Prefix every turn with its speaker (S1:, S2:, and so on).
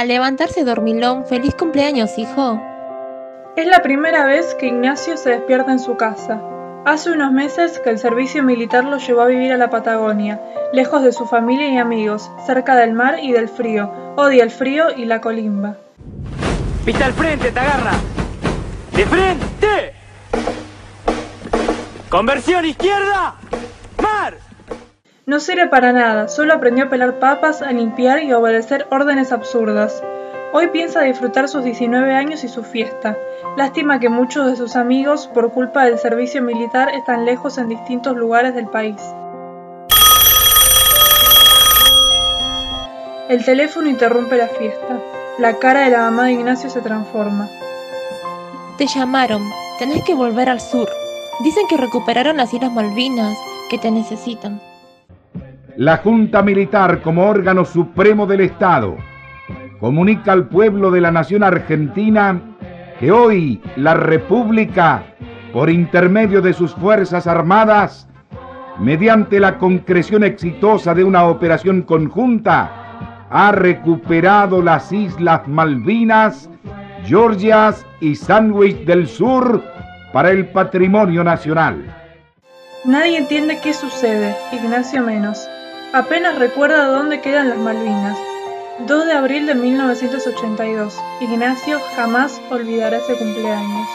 S1: Al levantarse dormilón, feliz cumpleaños, hijo.
S2: Es la primera vez que Ignacio se despierta en su casa. Hace unos meses que el servicio militar lo llevó a vivir a la Patagonia, lejos de su familia y amigos, cerca del mar y del frío. Odia el frío y la colimba.
S3: Pista al frente, te agarra. ¡De frente! ¡Conversión izquierda!
S2: No sirve para nada, solo aprendió a pelar papas, a limpiar y a obedecer órdenes absurdas. Hoy piensa disfrutar sus 19 años y su fiesta. Lástima que muchos de sus amigos, por culpa del servicio militar, están lejos en distintos lugares del país. El teléfono interrumpe la fiesta. La cara de la mamá de Ignacio se transforma.
S1: Te llamaron. Tenés que volver al sur. Dicen que recuperaron las Islas Malvinas, que te necesitan.
S4: La Junta Militar como órgano supremo del Estado comunica al pueblo de la nación argentina que hoy la República, por intermedio de sus Fuerzas Armadas, mediante la concreción exitosa de una operación conjunta, ha recuperado las Islas Malvinas, Georgias y Sandwich del Sur para el patrimonio nacional.
S2: Nadie entiende qué sucede, Ignacio menos. Apenas recuerda dónde quedan las Malvinas. 2 de abril de 1982. Ignacio jamás olvidará ese cumpleaños.